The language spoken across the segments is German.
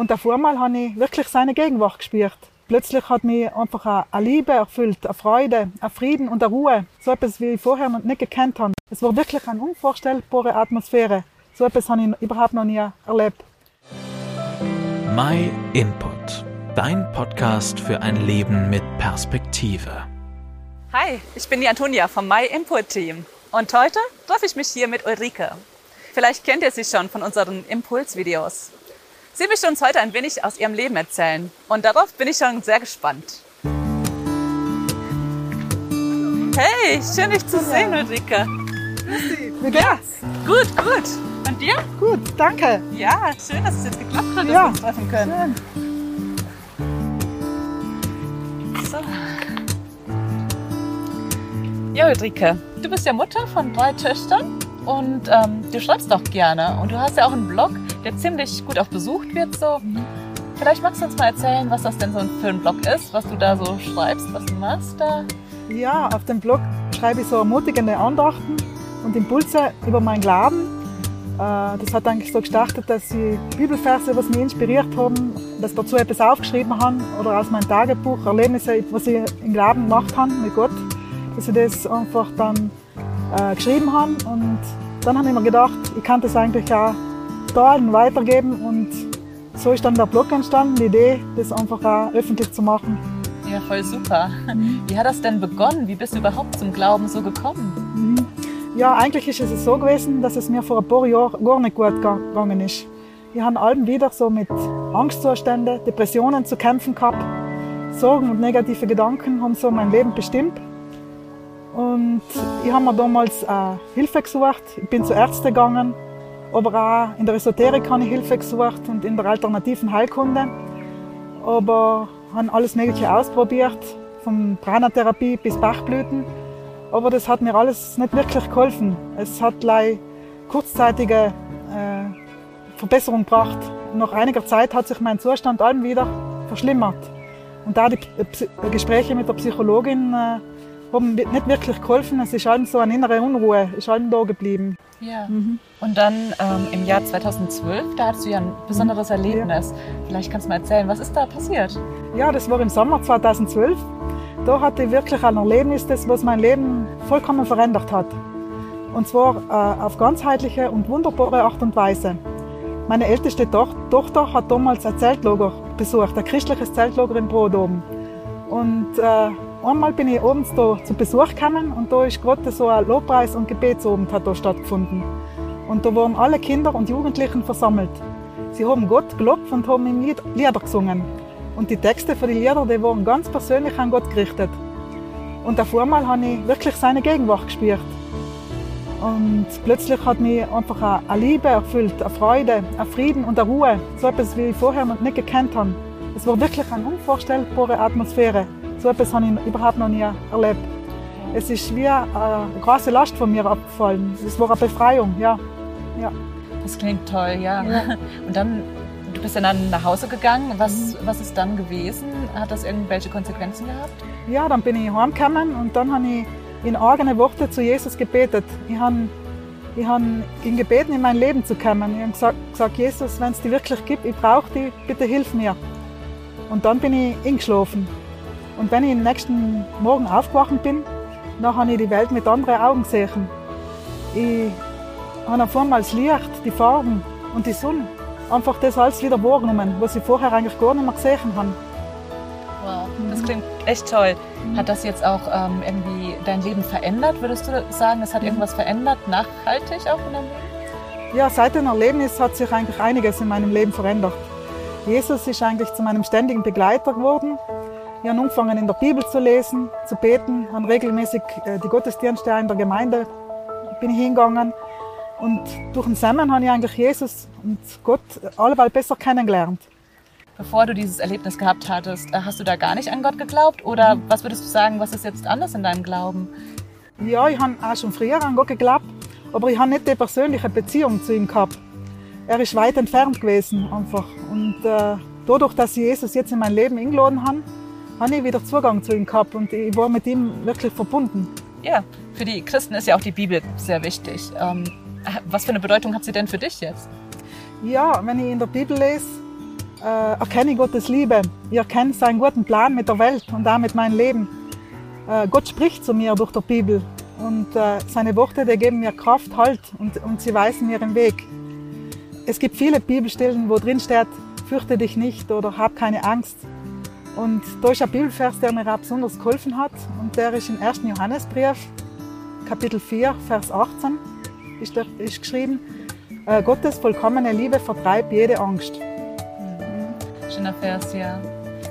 Und davor mal habe ich wirklich seine Gegenwart gespürt. Plötzlich hat mich einfach eine Liebe erfüllt, eine Freude, ein Frieden und eine Ruhe. So etwas, wie ich vorher noch nicht gekannt habe. Es war wirklich eine unvorstellbare Atmosphäre. So etwas habe ich überhaupt noch nie erlebt. My Input. Dein Podcast für ein Leben mit Perspektive. Hi, ich bin die Antonia vom My Input Team. Und heute treffe ich mich hier mit Ulrike. Vielleicht kennt ihr sie schon von unseren Impulsvideos. Sie möchte uns heute ein wenig aus ihrem Leben erzählen. Und darauf bin ich schon sehr gespannt. Hey, schön dich zu sehen, Ulrike. Wie geht's? Ja, gut, gut. Und dir? Gut, danke. Ja, schön, dass es jetzt geklappt hat, dass Ja, wir uns treffen können. Schön. So. Ja, Ulrike, du bist ja Mutter von drei Töchtern und ähm, du schreibst doch gerne. Und du hast ja auch einen Blog, der ziemlich gut auch besucht wird. So. Vielleicht magst du uns mal erzählen, was das denn so für ein Blog ist, was du da so schreibst, was du machst da. Ja, auf dem Blog schreibe ich so ermutigende Andachten und Impulse über meinen Glauben. Äh, Das hat eigentlich so gestartet, dass ich Bibelverse, was mich inspiriert haben, dass dazu etwas aufgeschrieben habe oder aus meinem Tagebuch Erlebnisse, was ich im Glauben gemacht habe mit Gott, dass ich das einfach dann äh, geschrieben habe und dann habe ich mir gedacht, ich kann das eigentlich auch teilen, weitergeben und so ist dann der Blog entstanden, die Idee, das einfach auch öffentlich zu machen. Ja, voll super. Wie hat das denn begonnen? Wie bist du überhaupt zum Glauben so gekommen? Ja, eigentlich ist es so gewesen, dass es mir vor ein paar Jahren gar nicht gut ge- gegangen ist. Ich habe allem wieder so mit Angstzuständen, Depressionen zu kämpfen gehabt. Sorgen und negative Gedanken haben so mein Leben bestimmt. Und ich habe mir damals äh, Hilfe gesucht. Ich bin zu Ärzten gegangen, aber auch in der Esoterik habe ich Hilfe gesucht und in der alternativen Heilkunde. Aber habe alles Mögliche ausprobiert, von Pranatherapie bis Bachblüten. Aber das hat mir alles nicht wirklich geholfen. Es hat kurzzeitige äh, Verbesserung gebracht. Nach einiger Zeit hat sich mein Zustand allem wieder verschlimmert. Und da die Psy Gespräche mit der Psychologin äh, haben nicht wirklich geholfen. Es ist allem so eine innere Unruhe, ist allem da geblieben. Ja. Und dann ähm, im Jahr 2012, da hattest du ja ein besonderes Erlebnis. Vielleicht kannst du mal erzählen, was ist da passiert? Ja, das war im Sommer 2012. Da hatte ich wirklich ein Erlebnis, das was mein Leben vollkommen verändert hat. Und zwar äh, auf ganzheitliche und wunderbare Art und Weise. Meine älteste Toch Tochter hat damals ein Zeltlager besucht, ein christliches Zeltlager in Brod oben. Und äh, einmal bin ich abends da zu Besuch gekommen und da ist gerade so ein Lobpreis- und Gebetsabend hat da stattgefunden. Und da waren alle Kinder und Jugendlichen versammelt. Sie haben Gott gelobt und haben ihm Lied Lieder gesungen. Und die Texte für die Lieder, die waren ganz persönlich an Gott gerichtet. Und auf einmal habe ich wirklich seine Gegenwart gespürt. Und plötzlich hat mich einfach eine Liebe erfüllt, eine Freude, ein Frieden und eine Ruhe. So etwas, wie ich vorher noch nicht gekannt habe. Es war wirklich eine unvorstellbare Atmosphäre. So etwas habe ich überhaupt noch nie erlebt. Es ist wie eine große Last von mir abgefallen. Es war eine Befreiung, ja. ja. Das klingt toll, ja. Und dann, du bist ja dann nach Hause gegangen. Was, was ist dann gewesen? Hat das irgendwelche Konsequenzen gehabt? Ja, dann bin ich heimgekommen und dann habe ich in eigene Worte zu Jesus gebetet. Ich habe ich hab ihn gebeten, in mein Leben zu kommen. Ich habe gesagt, gesagt Jesus, wenn es dich wirklich gibt, ich brauche dich, bitte hilf mir. Und dann bin ich eingeschlafen. Und wenn ich am nächsten Morgen aufgewacht bin, dann habe ich die Welt mit anderen Augen gesehen. Ich habe auf einmal das Licht, die Farben und die Sonne. Einfach das alles wieder wahrgenommen, was ich vorher eigentlich gar nicht mehr gesehen habe. Wow, das klingt echt toll. Hat das jetzt auch ähm, irgendwie dein Leben verändert? Würdest du sagen, es hat irgendwas verändert, nachhaltig auch in deinem Leben? Ja, seit dem Erlebnis hat sich eigentlich einiges in meinem Leben verändert. Jesus ist eigentlich zu meinem ständigen Begleiter geworden. Ich habe angefangen, in der Bibel zu lesen, zu beten, habe regelmäßig äh, die Gottesdienste in der Gemeinde bin ich hingegangen. Und durch den Zusammen habe ich eigentlich Jesus und Gott alleweil besser kennengelernt. Bevor du dieses Erlebnis gehabt hattest, äh, hast du da gar nicht an Gott geglaubt? Oder was würdest du sagen, was ist jetzt anders in deinem Glauben? Ja, ich habe auch schon früher an Gott geglaubt, aber ich habe nicht die persönliche Beziehung zu ihm gehabt. Er ist weit entfernt gewesen einfach. Und äh, dadurch, dass ich Jesus jetzt in mein Leben eingeladen habe, habe ich wieder Zugang zu ihm gehabt und ich war mit ihm wirklich verbunden. Ja, für die Christen ist ja auch die Bibel sehr wichtig. Ähm, was für eine Bedeutung hat sie denn für dich jetzt? Ja, wenn ich in der Bibel lese, äh, erkenne Gottes Liebe. Ich erkenne seinen guten Plan mit der Welt und damit mein Leben. Äh, Gott spricht zu mir durch die Bibel und äh, seine Worte, die geben mir Kraft, Halt und, und sie weisen mir den Weg. Es gibt viele Bibelstellen, wo drin steht, fürchte dich nicht oder hab keine Angst. Und da ist ein Bibelvers, der mir auch besonders geholfen hat und der ist im 1. Johannesbrief, Kapitel 4, Vers 18, ist, der, ist geschrieben, äh, Gottes vollkommene Liebe vertreibt jede Angst. Mhm. Schöner Vers, ja.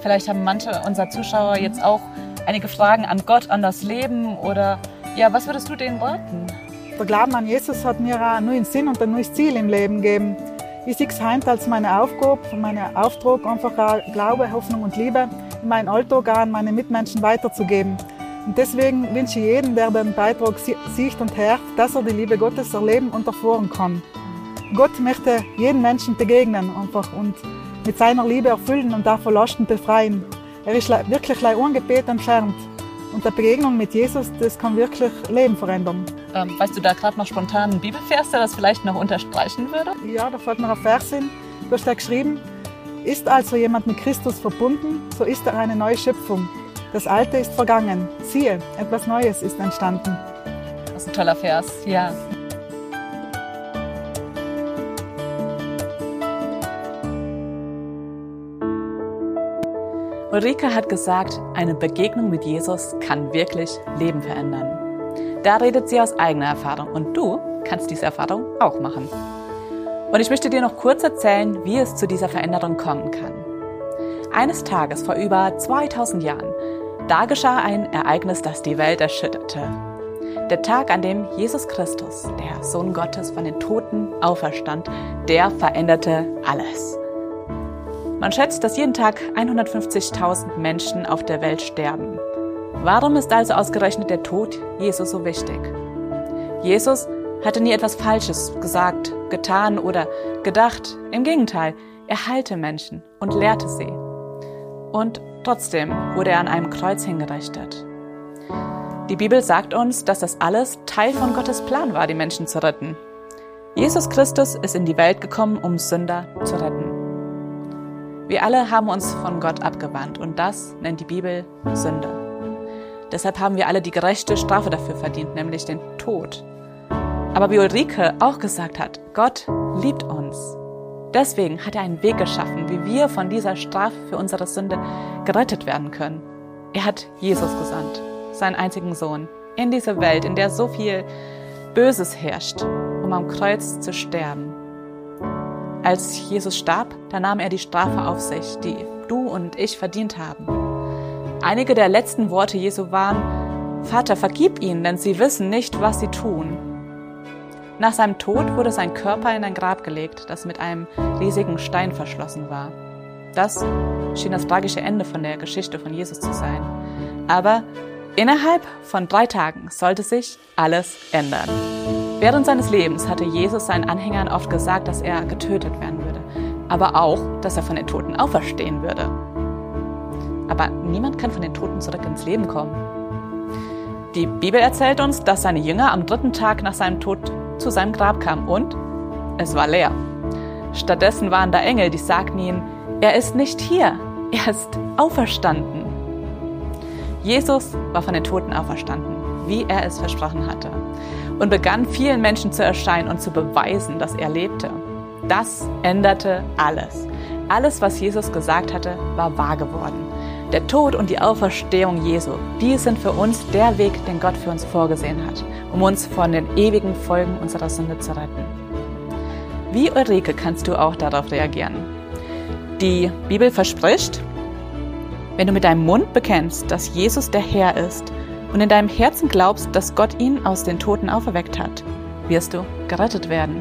Vielleicht haben manche unserer Zuschauer jetzt auch einige Fragen an Gott, an das Leben oder ja, was würdest du denen raten? Der Glauben an Jesus hat mir auch einen neuen Sinn und ein neues Ziel im Leben gegeben. Ich sehe es heute als meine Aufgabe, meinen Auftrag, einfach auch Glaube, Hoffnung und Liebe in meinen Alltag an meine Mitmenschen weiterzugeben. Und deswegen wünsche ich jedem, der den Beitrag sieht und hört, dass er die Liebe Gottes erleben und erfahren kann. Gott möchte jeden Menschen begegnen einfach und mit seiner Liebe erfüllen und davon Lasten befreien. Er ist wirklich ein Gebet entfernt. Und der Begegnung mit Jesus, das kann wirklich Leben verändern. Ähm, weißt du da gerade noch spontan einen Bibelvers, der das vielleicht noch unterstreichen würde? Ja, da fällt mir ein Vers hin. Da steht geschrieben, ist also jemand mit Christus verbunden, so ist er eine neue Schöpfung. Das Alte ist vergangen. Siehe, etwas Neues ist entstanden. Das ist ein toller Vers, ja. Ulrike hat gesagt, eine Begegnung mit Jesus kann wirklich Leben verändern. Da redet sie aus eigener Erfahrung und du kannst diese Erfahrung auch machen. Und ich möchte dir noch kurz erzählen, wie es zu dieser Veränderung kommen kann. Eines Tages vor über 2000 Jahren, da geschah ein Ereignis, das die Welt erschütterte. Der Tag, an dem Jesus Christus, der Sohn Gottes, von den Toten auferstand, der veränderte alles. Man schätzt, dass jeden Tag 150.000 Menschen auf der Welt sterben. Warum ist also ausgerechnet der Tod Jesus so wichtig? Jesus hatte nie etwas Falsches gesagt, getan oder gedacht. Im Gegenteil, er heilte Menschen und lehrte sie. Und trotzdem wurde er an einem Kreuz hingerichtet. Die Bibel sagt uns, dass das alles Teil von Gottes Plan war, die Menschen zu retten. Jesus Christus ist in die Welt gekommen, um Sünder zu retten. Wir alle haben uns von Gott abgewandt und das nennt die Bibel Sünde. Deshalb haben wir alle die gerechte Strafe dafür verdient, nämlich den Tod. Aber wie Ulrike auch gesagt hat, Gott liebt uns. Deswegen hat er einen Weg geschaffen, wie wir von dieser Strafe für unsere Sünde gerettet werden können. Er hat Jesus gesandt, seinen einzigen Sohn, in diese Welt, in der so viel Böses herrscht, um am Kreuz zu sterben als Jesus starb, da nahm er die Strafe auf sich, die du und ich verdient haben. Einige der letzten Worte Jesu waren, Vater, vergib ihnen, denn sie wissen nicht, was sie tun. Nach seinem Tod wurde sein Körper in ein Grab gelegt, das mit einem riesigen Stein verschlossen war. Das schien das tragische Ende von der Geschichte von Jesus zu sein. Aber innerhalb von drei Tagen sollte sich alles ändern. Während seines Lebens hatte Jesus seinen Anhängern oft gesagt, dass er getötet werden würde, aber auch, dass er von den Toten auferstehen würde. Aber niemand kann von den Toten zurück ins Leben kommen. Die Bibel erzählt uns, dass seine Jünger am dritten Tag nach seinem Tod zu seinem Grab kamen und es war leer. Stattdessen waren da Engel, die sagten ihnen, er ist nicht hier, er ist auferstanden. Jesus war von den Toten auferstanden, wie er es versprochen hatte und begann vielen Menschen zu erscheinen und zu beweisen, dass er lebte. Das änderte alles. Alles, was Jesus gesagt hatte, war wahr geworden. Der Tod und die Auferstehung Jesu, die sind für uns der Weg, den Gott für uns vorgesehen hat, um uns von den ewigen Folgen unserer Sünde zu retten. Wie Ulrike kannst du auch darauf reagieren? Die Bibel verspricht, wenn du mit deinem Mund bekennst, dass Jesus der Herr ist und in deinem Herzen glaubst, dass Gott ihn aus den Toten auferweckt hat, wirst du gerettet werden.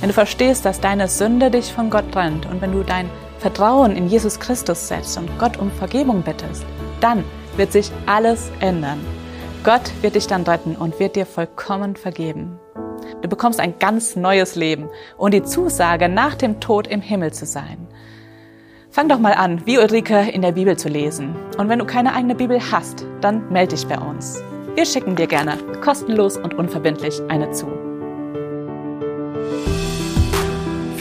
Wenn du verstehst, dass deine Sünde dich von Gott trennt und wenn du dein Vertrauen in Jesus Christus setzt und Gott um Vergebung bittest, dann wird sich alles ändern. Gott wird dich dann retten und wird dir vollkommen vergeben. Du bekommst ein ganz neues Leben und die Zusage, nach dem Tod im Himmel zu sein. Fang doch mal an, wie Ulrike in der Bibel zu lesen. Und wenn du keine eigene Bibel hast, dann melde dich bei uns. Wir schicken dir gerne kostenlos und unverbindlich eine zu.